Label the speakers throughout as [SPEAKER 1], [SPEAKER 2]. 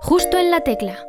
[SPEAKER 1] Justo en la tecla.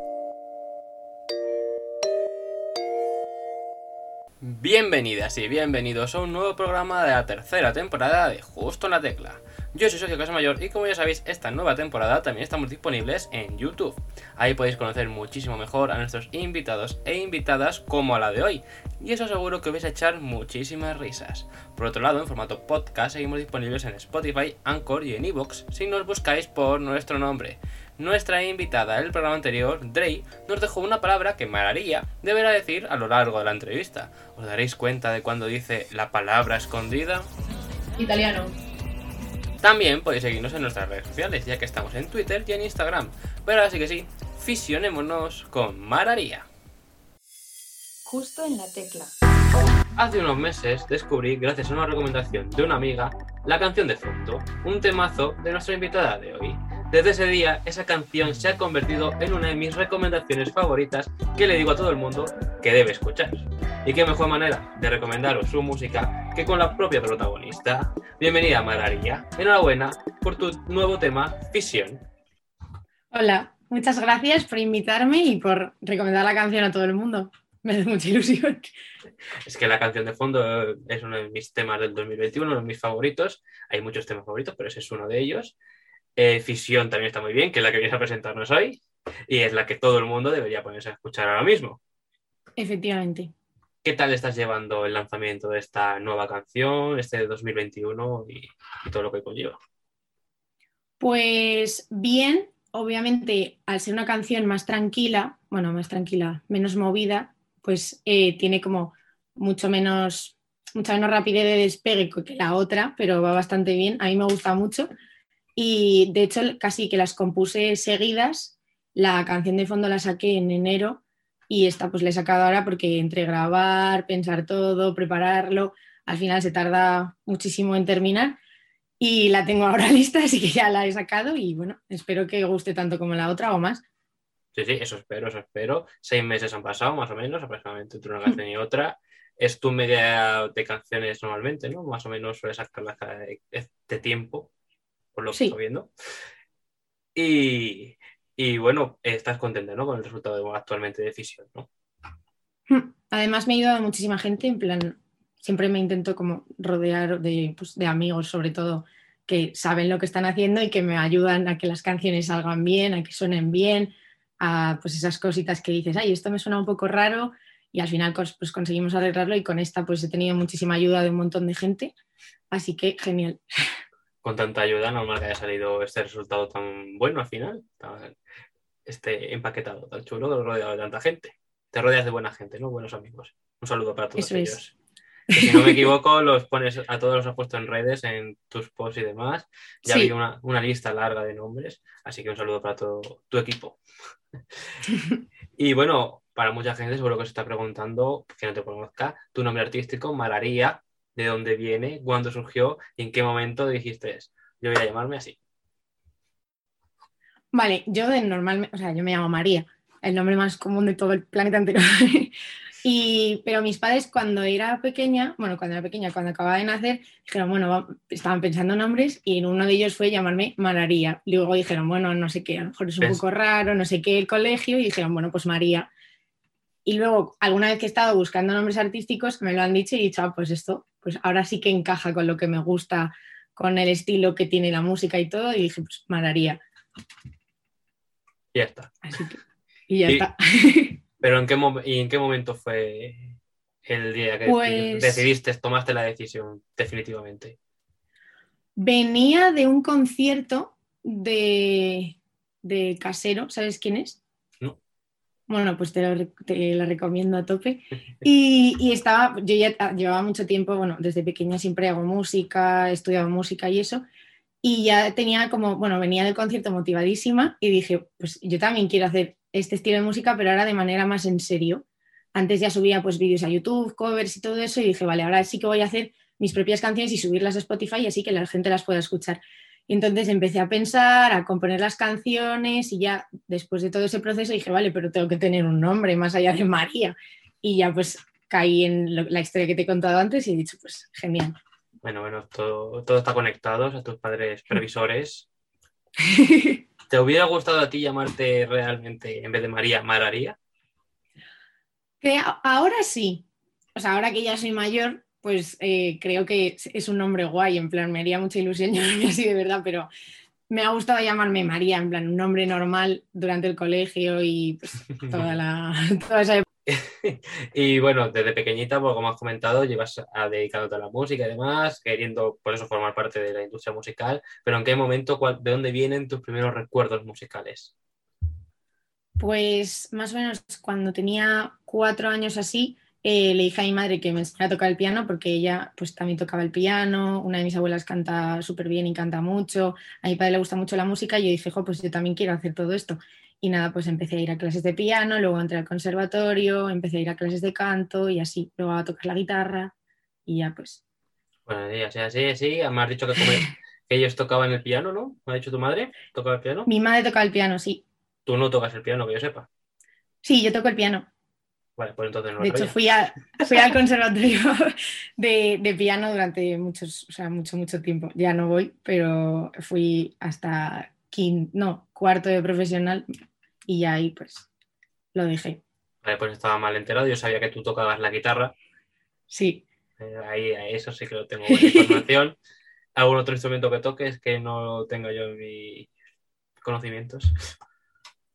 [SPEAKER 2] Bienvenidas y bienvenidos a un nuevo programa de la tercera temporada de Justo en la Tecla. Yo soy Sergio Casamayor y como ya sabéis, esta nueva temporada también estamos disponibles en YouTube. Ahí podéis conocer muchísimo mejor a nuestros invitados e invitadas como a la de hoy. Y eso seguro que vais a echar muchísimas risas. Por otro lado, en formato podcast seguimos disponibles en Spotify, Anchor y en Evox si nos buscáis por nuestro nombre. Nuestra invitada del programa anterior, Drey, nos dejó una palabra que Mararía deberá decir a lo largo de la entrevista. ¿Os daréis cuenta de cuando dice la palabra escondida?
[SPEAKER 3] Italiano.
[SPEAKER 2] También podéis seguirnos en nuestras redes sociales, ya que estamos en Twitter y en Instagram. Pero ahora sí que sí, fisionémonos con Mararía.
[SPEAKER 3] Justo en la tecla.
[SPEAKER 2] Hace unos meses descubrí, gracias a una recomendación de una amiga, la canción de fondo, un temazo de nuestra invitada de hoy. Desde ese día, esa canción se ha convertido en una de mis recomendaciones favoritas que le digo a todo el mundo que debe escuchar. Y qué mejor manera de recomendaros su música que con la propia protagonista. Bienvenida, Mararía. Enhorabuena por tu nuevo tema, Fisión.
[SPEAKER 3] Hola, muchas gracias por invitarme y por recomendar la canción a todo el mundo. Me hace mucha ilusión.
[SPEAKER 2] Es que la canción de fondo es uno de mis temas del 2021, uno de mis favoritos. Hay muchos temas favoritos, pero ese es uno de ellos. Eh, Fisión también está muy bien, que es la que vienes a presentarnos hoy. Y es la que todo el mundo debería ponerse a escuchar ahora mismo.
[SPEAKER 3] Efectivamente.
[SPEAKER 2] ¿Qué tal estás llevando el lanzamiento de esta nueva canción, este de 2021 y, y todo lo que conlleva?
[SPEAKER 3] Pues bien, obviamente al ser una canción más tranquila, bueno, más tranquila, menos movida, pues eh, tiene como mucho menos, mucha menos rapidez de despegue que la otra, pero va bastante bien. A mí me gusta mucho. Y de hecho, casi que las compuse seguidas. La canción de fondo la saqué en enero y esta pues la he sacado ahora porque entre grabar, pensar todo, prepararlo, al final se tarda muchísimo en terminar y la tengo ahora lista, así que ya la he sacado y bueno, espero que guste tanto como la otra o más.
[SPEAKER 2] Sí, sí, eso espero, eso espero. Seis meses han pasado, más o menos, aproximadamente entre una canción y otra. Es tu media de canciones normalmente, ¿no? Más o menos sueles sacarlas cada este tiempo, por lo que
[SPEAKER 3] Sí.
[SPEAKER 2] estoy viendo. Y, y bueno, estás contenta, ¿no? Con el resultado de- actualmente de Fisión, ¿no?
[SPEAKER 3] Además me ha ayudado muchísima gente, en plan, siempre me intento como rodear de, pues, de amigos sobre todo que saben lo que están haciendo y que me ayudan a que las canciones salgan bien, a que suenen bien, a pues esas cositas que dices, ay, esto me suena un poco raro y al final pues conseguimos arreglarlo y con esta pues he tenido muchísima ayuda de un montón de gente, así que genial.
[SPEAKER 2] Con tanta ayuda, normal que haya salido este resultado tan bueno al final, tan- este empaquetado, tan chulo, rodeado de tanta gente. Te rodeas de buena gente, ¿no? Buenos amigos. Un saludo para todos
[SPEAKER 3] Eso es.
[SPEAKER 2] Que si no me equivoco, los pones a todos los has puesto en redes, en tus posts y demás. Ya
[SPEAKER 3] Sí.
[SPEAKER 2] vi una, una lista larga de nombres, así que un saludo para todo tu equipo. y bueno, para mucha gente seguro que se está preguntando, que no te conozca, tu nombre artístico, Mararía, de dónde viene, cuándo surgió y en qué momento dijiste, yo voy a llamarme así.
[SPEAKER 3] Vale, yo de normal, o sea, yo me llamo María, el nombre más común de todo el planeta entero. y, pero mis padres cuando era pequeña, bueno, cuando era pequeña, cuando acababa de nacer, dijeron, bueno, estaban pensando nombres y uno de ellos fue llamarme Mararía. Luego dijeron, bueno, no sé qué, a lo mejor es un
[SPEAKER 2] ¿Ves?
[SPEAKER 3] poco raro, no sé qué, el colegio, y dijeron, bueno, pues María. Y luego, alguna vez que he estado buscando nombres artísticos, me lo han dicho y he dicho, ah, pues esto, pues ahora sí que encaja con lo que me gusta, con el estilo que tiene la música y todo, y dije, pues Mararía.
[SPEAKER 2] Y ya está.
[SPEAKER 3] Así que, y ya
[SPEAKER 2] Y-
[SPEAKER 3] está.
[SPEAKER 2] Pero ¿en qué, ¿y en qué momento fue el día que
[SPEAKER 3] Pues-
[SPEAKER 2] decidiste, tomaste la decisión definitivamente?
[SPEAKER 3] Venía de un concierto de, de Casero, ¿sabes quién es?
[SPEAKER 2] No.
[SPEAKER 3] Bueno, pues te lo, re- te lo recomiendo a tope. Y, y estaba, yo ya llevaba mucho tiempo, bueno, desde pequeña siempre hago música, he estudiado música y eso. Y ya tenía como, bueno, venía del concierto motivadísima y dije, pues yo también quiero hacer este estilo de música, pero ahora de manera más en serio. Antes ya subía pues vídeos a YouTube, covers y todo eso y dije, vale, ahora sí que voy a hacer mis propias canciones y subirlas a Spotify y así que la gente las pueda escuchar. Y entonces empecé a pensar, a componer las canciones y ya después de todo ese proceso dije, vale, pero tengo que tener un nombre más allá de María. Y ya pues caí en lo- la historia que te he contado antes y he dicho, pues genial.
[SPEAKER 2] Bueno, bueno, todo, todo está conectado, a tus padres previsores. ¿Te hubiera gustado a ti llamarte realmente, en vez de María, Mararía?
[SPEAKER 3] Que ahora sí. O sea, ahora que ya soy mayor, pues eh, creo que es un nombre guay. En plan, me haría mucha ilusión llamarme así de verdad, pero me ha gustado llamarme María, en plan, un nombre normal durante el colegio y pues, toda, la, toda
[SPEAKER 2] y bueno, desde pequeñita, pues, como has comentado, llevas a dedicándote a la música y demás, queriendo por eso formar parte de la industria musical, pero ¿en qué momento, de dónde vienen tus primeros recuerdos musicales?
[SPEAKER 3] Pues más o menos cuando tenía cuatro años así, eh, le dije a mi madre que me enseñara a tocar el piano porque ella pues también tocaba el piano, una de mis abuelas canta súper bien y canta mucho, a mi padre le gusta mucho la música y yo dije, pues yo también quiero hacer todo esto. Y nada, pues empecé a ir a clases de piano, luego entré al conservatorio, empecé a ir a clases de canto y así, luego a tocar la guitarra y ya pues.
[SPEAKER 2] Bueno, sí, así, así, sí. Me has dicho que, que ellos tocaban el piano, ¿no? ¿Me ha dicho tu madre? ¿Tocaba el piano?
[SPEAKER 3] Mi madre toca el piano, sí.
[SPEAKER 2] Tú no tocas el piano, que yo sepa.
[SPEAKER 3] Sí, yo toco el piano.
[SPEAKER 2] Vale, pues entonces no
[SPEAKER 3] De hecho, fui, a, fui al conservatorio de, de, piano durante muchos, o sea, mucho, mucho tiempo. Ya no voy, pero fui hasta no, cuarto de profesional y ya ahí pues lo dejé.
[SPEAKER 2] Vale, pues estaba mal enterado. Yo sabía que tú tocabas la guitarra.
[SPEAKER 3] Sí.
[SPEAKER 2] Eh, ahí, eso sí que lo tengo buena información. ¿Algún otro instrumento que toques que no tenga yo en mis conocimientos?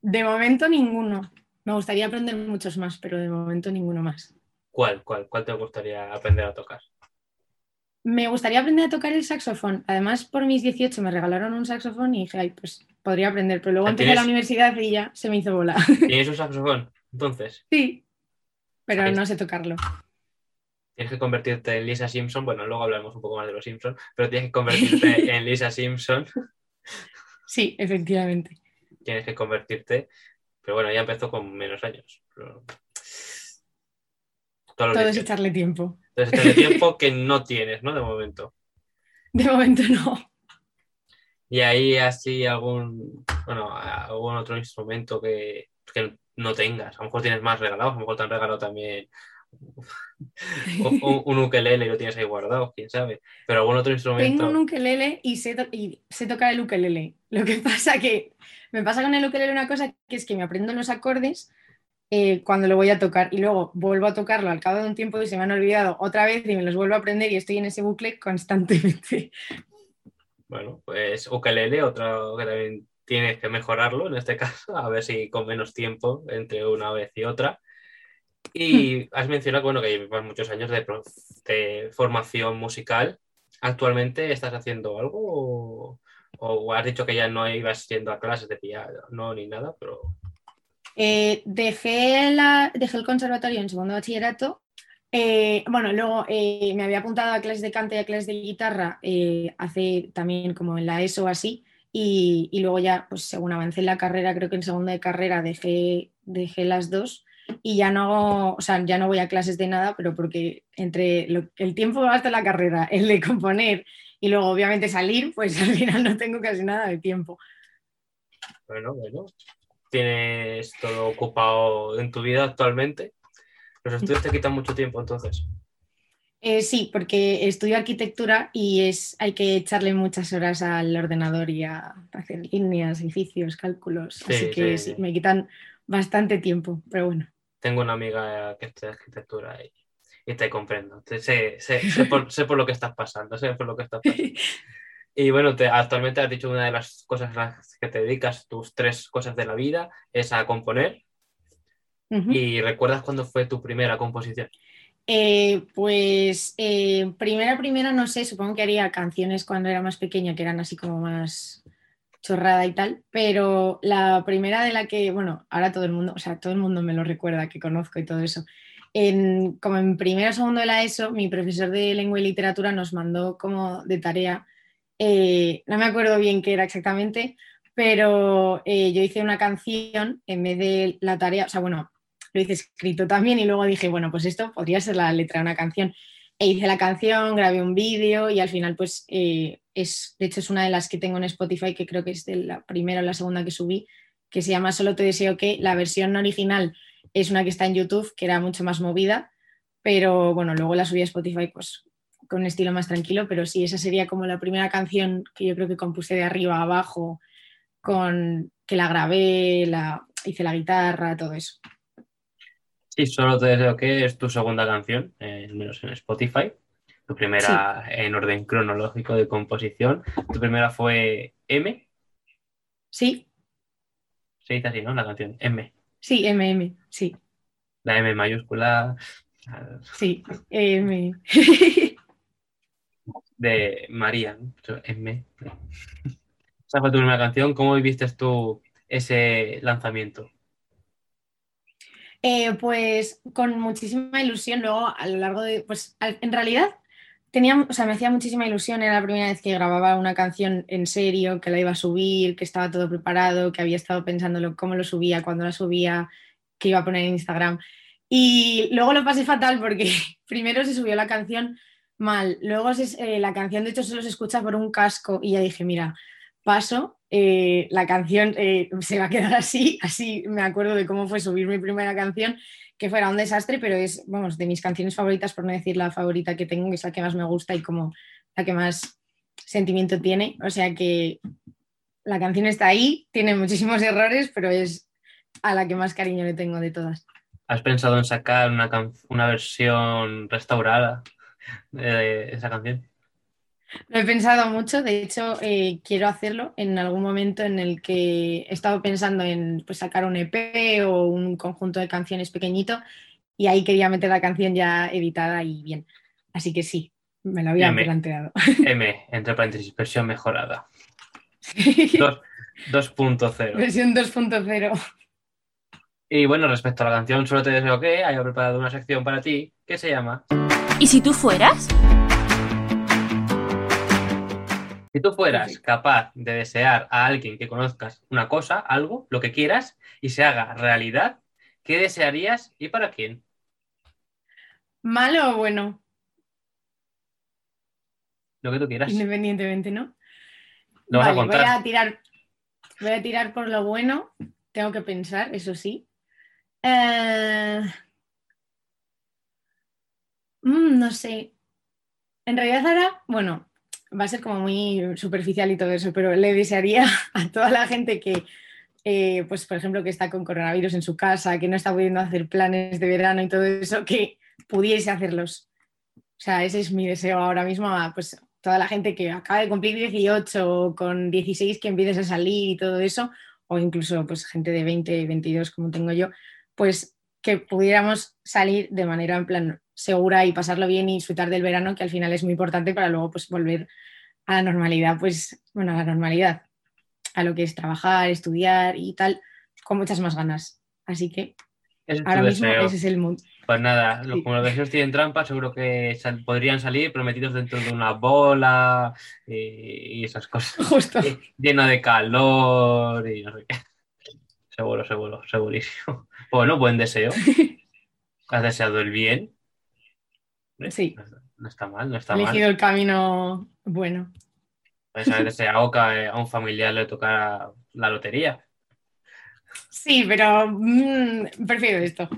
[SPEAKER 3] De momento ninguno. Me gustaría aprender muchos más, pero de momento ninguno más.
[SPEAKER 2] ¿Cuál? ¿Cuál, cuál te gustaría aprender a tocar?
[SPEAKER 3] Me gustaría aprender a tocar el saxofón. Además, por mis 18 me regalaron un saxofón y dije, ay, pues podría aprender. Pero luego empecé a la universidad y ya se me hizo bola.
[SPEAKER 2] ¿Tienes un saxofón? Entonces.
[SPEAKER 3] Sí, pero no sé tocarlo.
[SPEAKER 2] Tienes que convertirte en Lisa Simpson. Bueno, luego hablaremos un poco más de los Simpsons, pero tienes que convertirte en Lisa Simpson.
[SPEAKER 3] Sí, efectivamente.
[SPEAKER 2] Tienes que convertirte. Pero bueno, ya empezó con menos años.
[SPEAKER 3] Todo, es echarle tiempo.
[SPEAKER 2] Todo es tiempo que no tienes, ¿no? De momento.
[SPEAKER 3] De momento no.
[SPEAKER 2] Y ahí así algún, bueno, algún otro instrumento que, que no tengas. A lo mejor tienes más regalados, a lo mejor te han regalado también un, un, ukelele y lo tienes ahí guardado, quién sabe. Pero algún otro instrumento.
[SPEAKER 3] Tengo un ukelele y sé, y sé tocar el ukelele. Lo que pasa que me pasa con el ukelele una cosa que es que me aprendo los acordes eh, cuando lo voy a tocar y luego vuelvo a tocarlo al cabo de un tiempo y se me han olvidado otra vez y me los vuelvo a aprender y estoy en ese bucle constantemente.
[SPEAKER 2] Bueno, pues ukelele, otro que también tienes que mejorarlo en este caso, a ver si con menos tiempo entre una vez y otra. Y has mencionado bueno, que llevas muchos años de, de, formación musical. ¿Actualmente estás haciendo algo o, o, has dicho que ya no ibas yendo a clases de piano, no, ni nada, pero...
[SPEAKER 3] Eh, dejé, la, dejé el conservatorio en segundo bachillerato. Eh, bueno, luego eh, me había apuntado a clases de canto y a clases de guitarra hace también como en la ESO así. Y, y, luego ya, pues según avancé en la carrera, creo que en segunda de carrera dejé, dejé las dos y ya no, o sea, ya no voy a clases de nada, pero porque entre el tiempo hasta la carrera, el de componer y luego obviamente salir, pues al final no tengo casi nada de tiempo.
[SPEAKER 2] Bueno, bueno, tienes todo ocupado en tu vida actualmente. Los estudios te quitan mucho tiempo entonces.
[SPEAKER 3] Eh, sí, porque estudio arquitectura y es, hay que echarle muchas horas al ordenador y a hacer líneas, edificios, cálculos. así que sí, me quitan bastante tiempo, pero bueno.
[SPEAKER 2] Tengo una amiga que estudia arquitectura y, te comprendo. Sé, sé, por, lo que estás pasando, sé por lo que estás pasando. Y bueno, te, actualmente has dicho una de las cosas a las que te dedicas, tus tres cosas de la vida, es a componer. ¿Y recuerdas cuándo fue tu primera composición?
[SPEAKER 3] Eh, pues eh, primera, primera, no sé, supongo que haría canciones cuando era más pequeña, que eran así como más chorrada y tal, pero la primera de la que, bueno, ahora todo el mundo, o sea, todo el mundo me lo recuerda, que conozco y todo eso. En, como en primero o segundo de la ESO, mi profesor de lengua y literatura nos mandó como de tarea eh, no me acuerdo bien qué era exactamente, pero eh, yo hice una canción en vez de la tarea, o sea, bueno, lo hice escrito también y luego dije, bueno, pues esto podría ser la letra de una canción. E hice la canción, grabé un vídeo y al final, pues, eh, es, de hecho es una de las que tengo en Spotify, que creo que es de la primera o la segunda que subí, que se llama Solo te deseo que. La versión original es una que está en YouTube, que era mucho más movida, pero bueno, luego la subí a Spotify, pues con un estilo más tranquilo, pero sí, esa sería como la primera canción que yo creo que compuse de arriba a abajo con que la grabé, la, hice la guitarra, todo eso.
[SPEAKER 2] Sí, solo te deseo que es tu segunda canción, eh, menos en Spotify. Tu primera en orden cronológico de composición. Tu primera fue M.
[SPEAKER 3] Sí.
[SPEAKER 2] Se dice así, ¿no? La canción M.
[SPEAKER 3] Sí, MM, sí.
[SPEAKER 2] La M mayúscula.
[SPEAKER 3] Sí, M.
[SPEAKER 2] de María, M. Esa fue tu primera canción. ¿Cómo viviste tú ese lanzamiento?
[SPEAKER 3] Eh, pues con muchísima ilusión. Luego, a lo largo de. Pues en realidad, tenía, o sea, me hacía muchísima ilusión. Era la primera vez que grababa una canción en serio, que la iba a subir, que estaba todo preparado, que había estado pensando cómo lo subía, cuándo la subía, que iba a poner en Instagram. Y luego lo pasé fatal porque primero se subió la canción mal, luego eh, la canción de hecho solo se escucha por un casco y ya dije, mira, paso, eh, la canción eh, se va a quedar así, así me acuerdo de cómo fue subir mi primera canción, que fuera un desastre, pero es, vamos, de mis canciones favoritas, por no decir la favorita que tengo, que es la que más me gusta y como la que más sentimiento tiene, o sea que la canción está ahí, tiene muchísimos errores, pero es a la que más cariño le tengo de todas.
[SPEAKER 2] ¿Has pensado en sacar una, una versión restaurada de esa canción?
[SPEAKER 3] Lo he pensado mucho, de hecho eh, quiero hacerlo en algún momento en el que he estado pensando en pues, sacar un EP o un conjunto de canciones pequeñito y ahí quería meter la canción ya editada y bien. Así que sí, me lo había planteado.
[SPEAKER 2] M, entre paréntesis, versión mejorada. 2.0.
[SPEAKER 3] Versión 2.0.
[SPEAKER 2] Y bueno, respecto a la canción, solo te deseo que haya preparado una sección para ti que se llama
[SPEAKER 1] ¿Y si tú fueras?
[SPEAKER 2] Si tú fueras capaz de desear a alguien que conozcas una cosa, algo, lo que quieras, y se haga realidad, ¿qué desearías y para quién?
[SPEAKER 3] ¿Malo o bueno?
[SPEAKER 2] Lo que tú quieras.
[SPEAKER 3] Independientemente, ¿no?
[SPEAKER 2] vale, Voy
[SPEAKER 3] a tirar. Voy a tirar por lo bueno. Tengo que pensar, eso sí. Eh, mm, no sé. En realidad ahora, bueno, va a ser como muy superficial y todo eso, pero le desearía a toda la gente que, eh, pues por ejemplo, que está con coronavirus en su casa, que no está pudiendo hacer planes de verano y todo eso, que pudiese hacerlos. O sea, ese es mi deseo ahora mismo pues toda la gente que acaba de cumplir 18 o con 16 que empieces a salir y todo eso, o incluso pues gente de 20, 22 como tengo yo, pues que pudiéramos salir de manera en plan segura y pasarlo bien y disfrutar del verano, que al final es muy importante para luego pues volver a la normalidad, pues bueno, a la normalidad, a lo que es trabajar, estudiar y tal, con muchas más ganas. Así que ahora mismo ese es el mundo.
[SPEAKER 2] Pues nada, como los deseos tienen trampa, seguro que podrían salir prometidos dentro de una bola y, esas cosas.
[SPEAKER 3] Justo.
[SPEAKER 2] Lleno de calor y no sé qué. Seguro, seguro, segurísimo. Bueno, buen deseo. Has deseado el bien.
[SPEAKER 3] Sí.
[SPEAKER 2] No, está mal, no está mal.
[SPEAKER 3] elegido el camino bueno.
[SPEAKER 2] Puedes haber deseado que a un familiar le tocara la lotería.
[SPEAKER 3] Sí, pero mm, prefiero esto.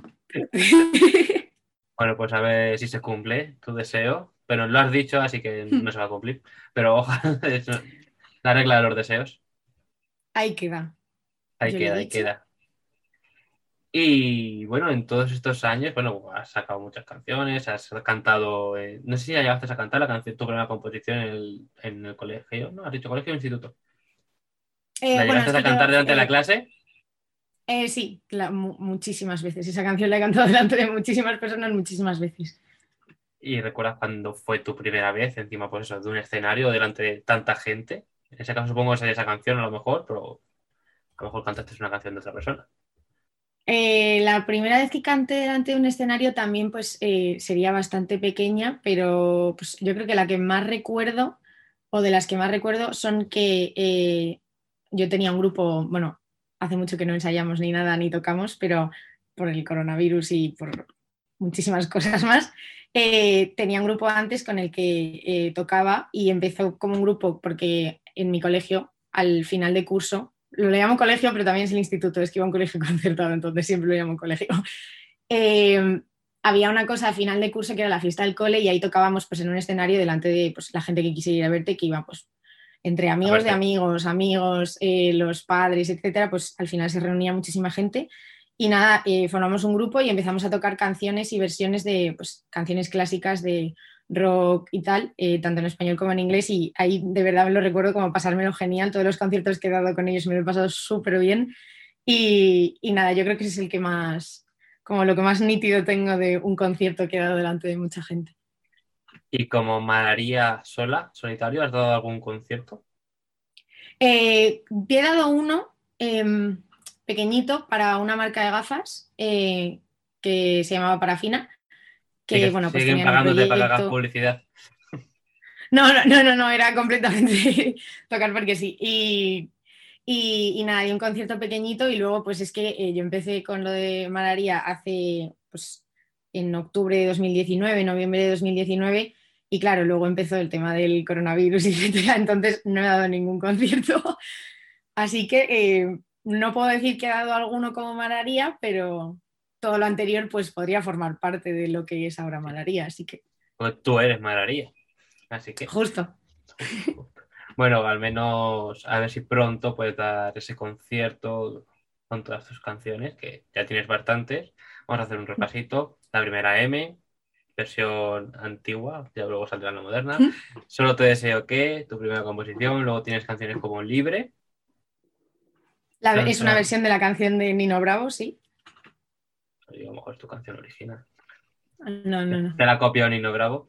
[SPEAKER 2] Bueno, pues a ver si se cumple tu deseo. Pero lo has dicho, así que no se va a cumplir. Pero ojalá, la regla de los deseos.
[SPEAKER 3] Ahí queda.
[SPEAKER 2] Ahí queda, ahí queda. Y bueno, en todos estos años, bueno, has sacado muchas canciones, has cantado, eh, no sé si ya llegaste a cantar la canción, tu primera composición en el, colegio, ¿no? ¿Has dicho colegio o instituto? Eh, ¿La llegaste a cantar delante de la eh, clase?
[SPEAKER 3] sí, muchísimas veces. Esa canción la he cantado delante de muchísimas personas muchísimas veces.
[SPEAKER 2] ¿Y recuerdas cuándo fue tu primera vez encima, pues eso, de un escenario delante de tanta gente? En ese caso supongo que sería esa canción a lo mejor, pero a lo mejor cantaste una canción de otra persona.
[SPEAKER 3] Eh, la primera vez que canté delante de un escenario también pues eh, sería bastante pequeña, pero pues, yo creo que la que más recuerdo o de las que más recuerdo son que eh, yo tenía un grupo, bueno, hace mucho que no ensayamos ni nada ni tocamos, pero por el coronavirus y por muchísimas cosas más, tenía un grupo antes con el que tocaba y empezó como un grupo porque en mi colegio al final de curso lo llamo colegio, pero también es el instituto, es que iba a un colegio concertado, entonces siempre lo llamo colegio. Eh, había una cosa a final de curso que era la fiesta del cole y ahí tocábamos pues, en un escenario delante de pues, la gente que quisiera ir a verte, que iba pues, entre amigos de amigos, amigos, eh, los padres, etcétera, pues al final se reunía muchísima gente. Y nada, eh, formamos un grupo y empezamos a tocar canciones y versiones de pues, canciones clásicas de rock y tal, eh, tanto en español como en inglés. Y ahí de verdad me lo recuerdo como pasármelo genial. Todos los conciertos que he dado con ellos me lo he pasado súper bien. Y, y, nada, yo creo que ese es el que más, como lo que más nítido tengo de un concierto que he dado delante de mucha gente.
[SPEAKER 2] ¿Y como María sola, solitario, has dado algún concierto?
[SPEAKER 3] Eh, he dado uno em, pequeñito para una marca de gafas eh, que se llamaba Parafina. Que, bueno, pues
[SPEAKER 2] siguen pagándote para la publicidad.
[SPEAKER 3] No, no, no, no, no, era completamente tocar porque sí. Y, y, nada, y un concierto pequeñito y luego pues es que eh, yo empecé con lo de Malaria hace, pues en octubre de 2019, noviembre de 2019 y claro, luego empezó el tema del coronavirus, y entonces no he dado ningún concierto. Así que eh, no puedo decir que he dado alguno como Malaria, pero todo lo anterior pues podría formar parte de lo que es ahora Malaria, así que...
[SPEAKER 2] Pues tú eres Malaria, así que...
[SPEAKER 3] Justo.
[SPEAKER 2] Bueno, al menos a ver si pronto puedes dar ese concierto con todas tus canciones, que ya tienes bastantes. Vamos a hacer un repasito. La primera M, versión antigua, ya luego saldrá la moderna. Solo te deseo que, tu primera composición, luego tienes canciones como Libre.
[SPEAKER 3] es una versión de la canción de Nino Bravo, sí.
[SPEAKER 2] A lo mejor es tu canción original.
[SPEAKER 3] No, no, no.
[SPEAKER 2] Te la copio Nino Bravo.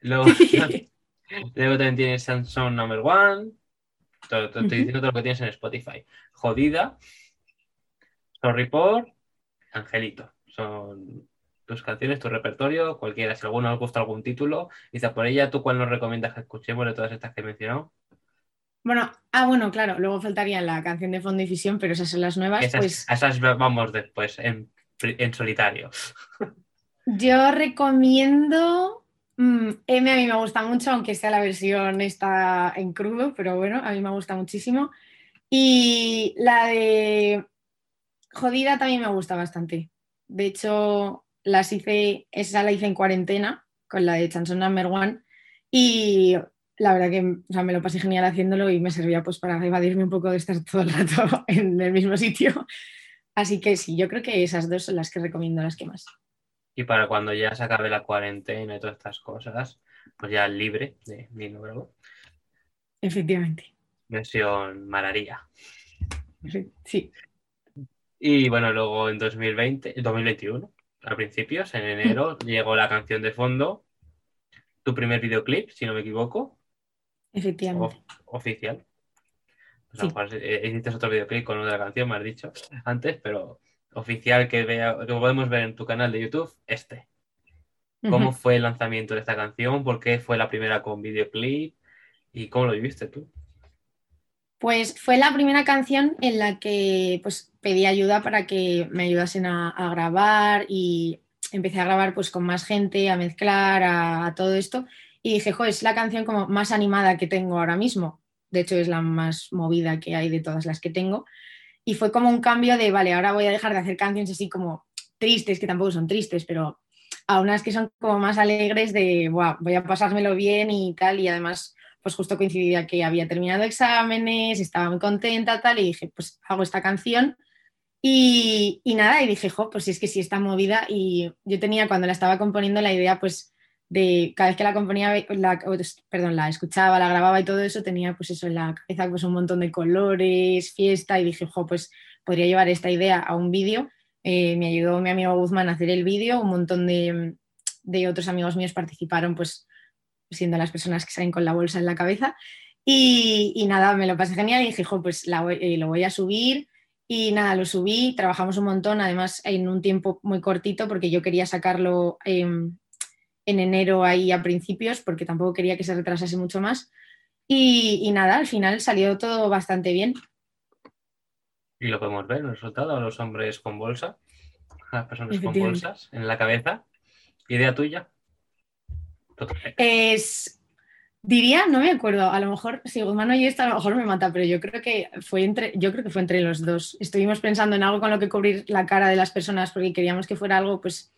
[SPEAKER 2] Luego, luego también tienes Samsung Number One. Te, estoy diciendo todo lo que tienes en Spotify. Jodida. Sorry por. Angelito. Son tus canciones, tu repertorio, cualquiera. Si alguno os gusta algún título, dice por ella, ¿tú cuál nos recomiendas que escuchemos de todas estas que he mencionado?
[SPEAKER 3] Bueno, ah, bueno, claro, luego faltaría la canción de Fondo y Fisión, pero esas son las nuevas.
[SPEAKER 2] Esas,
[SPEAKER 3] pues...
[SPEAKER 2] esas vamos después, en, solitario.
[SPEAKER 3] Yo recomiendo. Mm, M a mí me gusta mucho, aunque sea la versión está en crudo, pero bueno, a mí me gusta muchísimo. Y la de Jodida también me gusta bastante. De hecho, las hice, esa la hice en cuarentena con la de Chanson Number One y la verdad que me lo pasé genial haciéndolo y me servía pues para evadirme un poco de estar todo el rato en el mismo sitio. Así que sí, yo creo que esas dos son las que recomiendo, las que más.
[SPEAKER 2] Y para cuando ya se acabe la cuarentena y todas estas cosas, pues ya libre de mi número.
[SPEAKER 3] Efectivamente.
[SPEAKER 2] Versión Mararía.
[SPEAKER 3] Sí.
[SPEAKER 2] Y bueno, luego en 2020, 2021, a principios, en enero, llegó la canción de fondo, tu primer videoclip, si no me equivoco.
[SPEAKER 3] Efectivamente.
[SPEAKER 2] oficial. Pues hiciste otro videoclip con otra canción, me has dicho antes, pero oficial que, vea, que podemos ver en tu canal de YouTube, este. ¿Cómo fue el lanzamiento de esta canción? ¿Por qué fue la primera con videoclip? ¿Y cómo lo viviste tú?
[SPEAKER 3] Pues fue la primera canción en la que pues, pedí ayuda para que me ayudasen a, grabar y empecé a grabar pues, con más gente, a mezclar, a, todo esto. Y dije, jo, es la canción como más animada que tengo ahora mismo. De hecho, es la más movida que hay de todas las que tengo. Y fue como un cambio de, vale, ahora voy a dejar de hacer canciones así como tristes, que tampoco son tristes, pero a unas que son como más alegres de, voy a pasármelo bien y tal. Y además pues justo coincidía que había terminado exámenes, estaba muy contenta, tal, y dije, pues hago esta canción. Y, nada, y dije, jo, pues es que sí está movida. Y yo tenía, cuando la estaba componiendo, la idea, pues, de cada vez que la componía, la, perdón, la escuchaba, la grababa y todo eso, tenía, pues, eso en la cabeza, pues, un montón de colores, fiesta, y dije, jo, pues, podría llevar esta idea a un vídeo. Eh, me ayudó mi amigo Guzmán a hacer el vídeo, un montón de, de otros amigos míos participaron, pues, siendo las personas que salen con la bolsa en la cabeza. Y, nada, me lo pasé genial y dije, pues eh, lo voy a subir. Y nada, lo subí, trabajamos un montón, además en un tiempo muy cortito, porque yo quería sacarlo en enero ahí a principios, porque tampoco quería que se retrasase mucho más. Y, nada, al final salió todo bastante bien.
[SPEAKER 2] Y lo podemos ver, el resultado, los hombres con bolsa, las personas con bolsas en la cabeza. ¿Idea tuya?
[SPEAKER 3] Es, diría, no me acuerdo, a lo mejor, si Guzmán oye esto, a lo mejor me mata, pero yo creo que fue entre, yo creo que fue entre los dos. Estuvimos pensando en algo con lo que cubrir la cara de las personas porque queríamos que fuera algo, pues,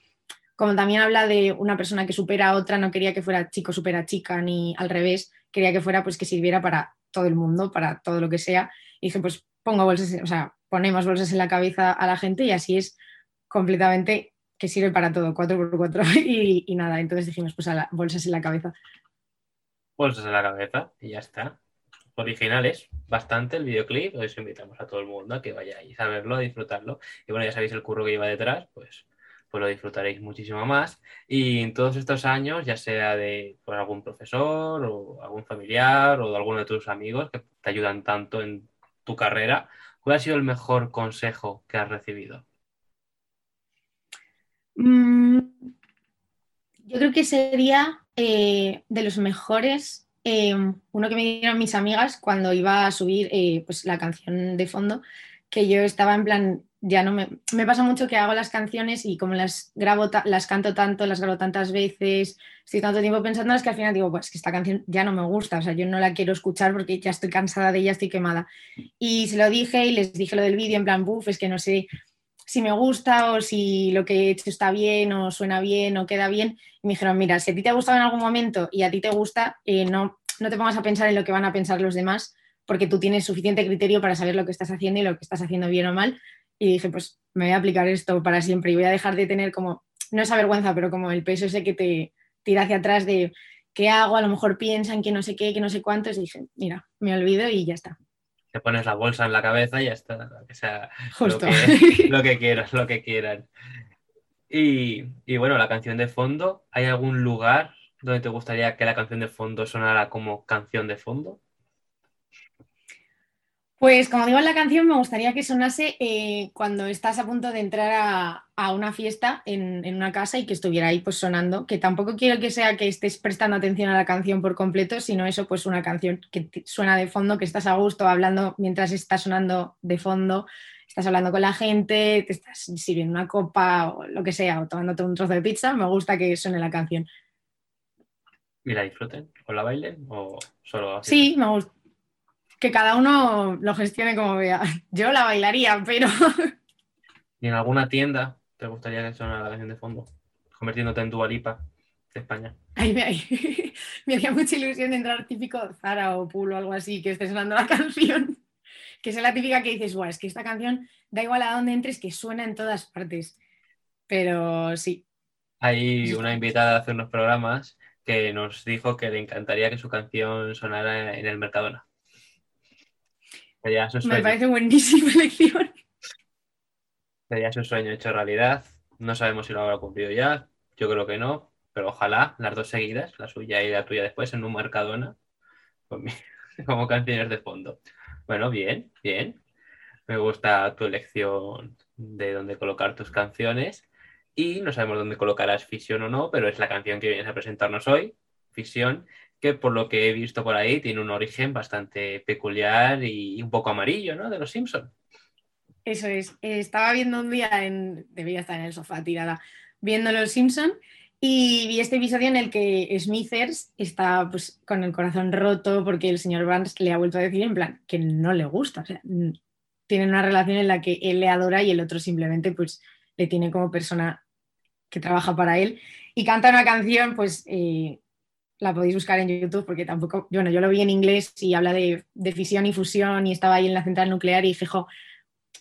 [SPEAKER 3] como también habla de una persona que supera a otra, no quería que fuera chico supera chica ni al revés, quería que fuera pues que sirviera para todo el mundo, para todo lo que sea. Y dije, pues pongo bolsas, o sea, ponemos bolsas en la cabeza a la gente y así es completamente que sirve para todo, 4x4 y, y nada. Entonces dijimos, pues a la, bolsas en la cabeza.
[SPEAKER 2] Bolsas en la cabeza y ya está. Originales, bastante el videoclip. Os invitamos a todo el mundo a que vayáis a verlo, a disfrutarlo. Y bueno, ya sabéis el curro que lleva detrás, pues pues lo disfrutaréis muchísimo más. Y en todos estos años, ya sea de por algún profesor o algún familiar o de alguno de tus amigos que te ayudan tanto en tu carrera, ¿cuál ha sido el mejor consejo que has recibido?
[SPEAKER 3] Mm, yo creo que sería eh, de los mejores, eh, uno que me dieron mis amigas cuando iba a subir eh, pues, la canción de fondo, que yo estaba en plan, ya no me, me pasa mucho que hago las canciones y como las grabo, las canto tanto, las grabo tantas veces, estoy tanto tiempo pensando es que al final digo, pues que esta canción ya no me gusta, o sea, yo no la quiero escuchar porque ya estoy cansada de ella, estoy quemada. Y se lo dije y les dije lo del vídeo en plan, buf, es que no sé si me gusta o si lo que he hecho está bien o suena bien o queda bien. Y me dijeron, mira, si a ti te ha gustado en algún momento y a ti te gusta, eh, no, no te pongas a pensar en lo que van a pensar los demás porque tú tienes suficiente criterio para saber lo que estás haciendo y lo que estás haciendo bien o mal y dije, pues me voy a aplicar esto para siempre y voy a dejar de tener como, no esa vergüenza, pero como el peso ese que te tira hacia atrás de qué hago, a lo mejor piensan que no sé qué, que no sé cuántos, y dije, mira, me olvido y ya está.
[SPEAKER 2] Te pones la bolsa en la cabeza y ya está, que sea
[SPEAKER 3] Justo.
[SPEAKER 2] Lo, que, quieras, lo que quieran. Y, y bueno, la canción de fondo, ¿hay algún lugar donde te gustaría que la canción de fondo sonara como canción de fondo?
[SPEAKER 3] Pues como digo en la canción, me gustaría que sonase eh, cuando estás a punto de entrar a, una fiesta en, una casa y que estuviera ahí pues sonando, que tampoco quiero que sea que estés prestando atención a la canción por completo, sino eso pues una canción que suena de fondo, que estás a gusto hablando mientras está sonando de fondo, estás hablando con la gente, te estás sirviendo una copa o lo que sea, o tomándote un trozo de pizza, me gusta que suene la canción.
[SPEAKER 2] ¿Y la disfruten? ¿O la bailen? ¿O solo
[SPEAKER 3] así? Sí, me gusta que cada uno lo gestione como vea. Yo la bailaría, pero.
[SPEAKER 2] ¿Y en alguna tienda te gustaría que sonara la canción de fondo? Convirtiéndote en tu alipa de España.
[SPEAKER 3] Ay, me, me haría mucha ilusión de entrar típico Zara o Pool o algo así, que esté sonando la canción. Que es la típica que dices, guau, es que esta canción da igual a dónde entres, que suena en todas partes. Pero sí.
[SPEAKER 2] Hay una invitada a hacer unos programas que nos dijo que le encantaría que su canción sonara en el Mercadona.
[SPEAKER 3] Me parece buenísima elección.
[SPEAKER 2] Sería su sueño hecho realidad. No sabemos si lo habrá cumplido ya. Yo creo que no. Pero ojalá las dos seguidas, la suya y la tuya después, en un Mercadona, como canciones de fondo. Bueno, bien, bien. Me gusta tu elección de dónde colocar tus canciones. Y no sabemos dónde colocarás Fisión o no, pero es la canción que vienes a presentarnos hoy, Fisión, que por lo que he visto por ahí tiene un origen bastante peculiar y un poco amarillo, ¿no? De los Simpsons.
[SPEAKER 3] Eso es. Estaba viendo un día, en, debía estar en el sofá tirada, viendo Los Simpson y vi este episodio en el que Smithers está pues, con el corazón roto porque el señor Barnes le ha vuelto a decir en plan que no le gusta. O sea, tienen una relación en la que él le adora y el otro simplemente pues le tiene como persona que trabaja para él. Y canta una canción pues eh, la podéis buscar en YouTube porque tampoco, bueno, yo lo vi en inglés y habla de, fisión y fusión y estaba ahí en la central nuclear y fijo,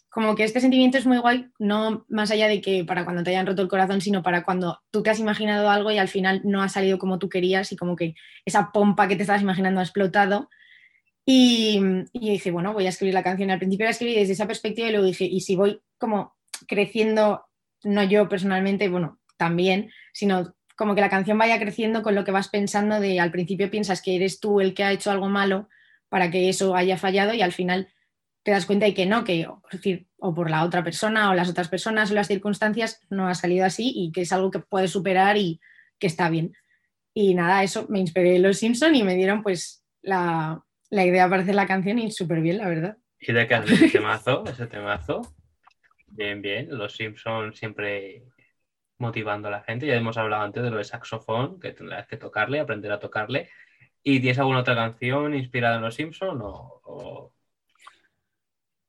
[SPEAKER 3] como que este sentimiento es muy guay, no más allá de que para cuando te hayan roto el corazón, sino para cuando tú te has imaginado algo y al final no ha salido como tú querías y como que esa pompa que te estabas imaginando ha explotado. Y, y dije, bueno, voy a escribir la canción. Al principio la escribí desde esa perspectiva y luego dije, y si voy como creciendo, no yo personalmente, bueno, también, sino como que la canción vaya creciendo con lo que vas pensando de al principio piensas que eres tú el que ha hecho algo malo para que eso haya fallado y al final te das cuenta de que no, que decir, o por la otra persona o las otras personas o las circunstancias no ha salido así y que es algo que puedes superar y que está bien. Y nada, eso me inspiré en Los Simpson y me dieron pues la, idea para hacer la canción y súper bien, la verdad.
[SPEAKER 2] ¿Y de qué haces ese temazo? Ese temazo. Bien, bien. Los Simpson siempre motivando a la gente. Ya hemos hablado antes de lo de saxofón, que tendrás que tocarle, aprender a tocarle. ¿Y tienes alguna otra canción inspirada en Los Simpsons?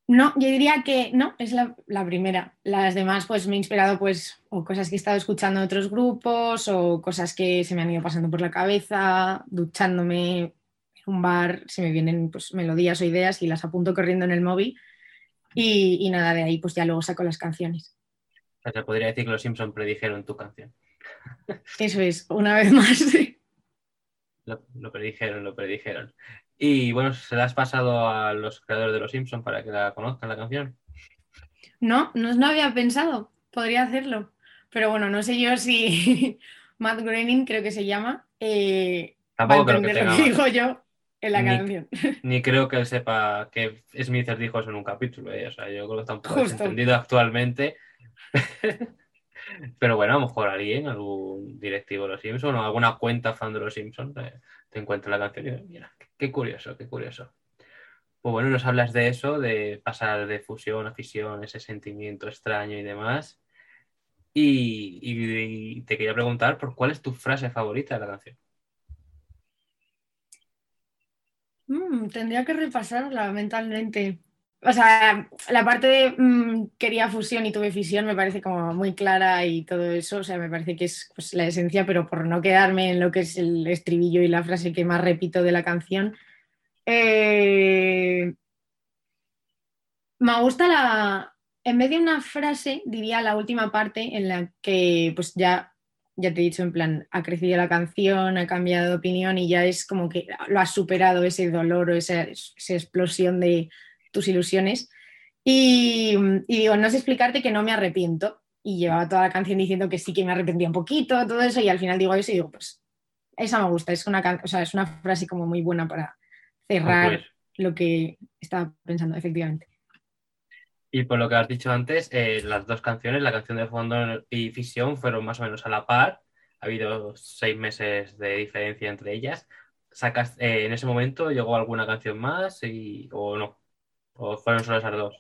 [SPEAKER 3] No, yo diría que no, es la, primera. Las demás, pues me he inspirado, pues, o cosas que he estado escuchando en otros grupos, o cosas que se me han ido pasando por la cabeza, duchándome, un bar, se me vienen pues, melodías o ideas y las apunto corriendo en el móvil y, nada, de ahí pues ya luego saco las canciones.
[SPEAKER 2] O sea, podría decir que los Simpsons predijeron tu canción.
[SPEAKER 3] Eso es, una vez más.
[SPEAKER 2] Lo, lo, predijeron, lo predijeron. Y bueno, ¿se la has pasado a los creadores de los Simpsons para que la conozcan la canción?
[SPEAKER 3] No, no, no había pensado, podría hacerlo. Pero bueno, no sé yo si Matt Groening, creo que se llama, eh,
[SPEAKER 2] Tampoco creo que
[SPEAKER 3] lo que digo yo en la
[SPEAKER 2] Ni-
[SPEAKER 3] canción.
[SPEAKER 2] Ni creo que él sepa que Smithers dijo eso en un capítulo. ¿eh? O sea, yo creo que está un poco
[SPEAKER 3] Justo.
[SPEAKER 2] desentendido actualmente. Pero bueno, a lo mejor alguien, algún directivo de los Simpsons o alguna cuenta fan de los Simpsons te encuentra la canción y mira, qué curioso, qué curioso. Pues bueno, nos hablas de eso, de pasar de fusión a fisión, ese sentimiento extraño y demás. Y te quería preguntar por cuál es tu frase favorita de la canción.
[SPEAKER 3] Mm, tendría que repasarla mentalmente. O sea, la parte de mm, quería fusión y tuve fisión me parece como muy clara y todo eso. O sea, me parece que es pues, la esencia, pero por no quedarme en lo que es el estribillo y la frase que más repito de la canción. eh, me gusta la. En vez de una frase, diría la última parte en la que, pues ya, ya te he dicho, en plan, ha crecido la canción, ha cambiado de opinión y ya es como que lo has superado ese dolor o esa, esa explosión de tus ilusiones. Y, y digo, no sé explicarte que no me arrepiento. Y llevaba toda la canción diciendo que sí que me arrepentía un poquito, todo eso, y al final digo eso y digo, pues esa me gusta, es una, o sea, es una frase como muy buena para cerrar lo que estaba pensando, efectivamente.
[SPEAKER 2] Y por lo que has dicho antes, eh, las dos canciones, la canción de fondo y Fisión, fueron más o menos a la par. Ha habido seis meses de diferencia entre ellas. Sacas, eh, en ese momento llegó alguna canción más y, o no? ¿O fueron solo esas dos?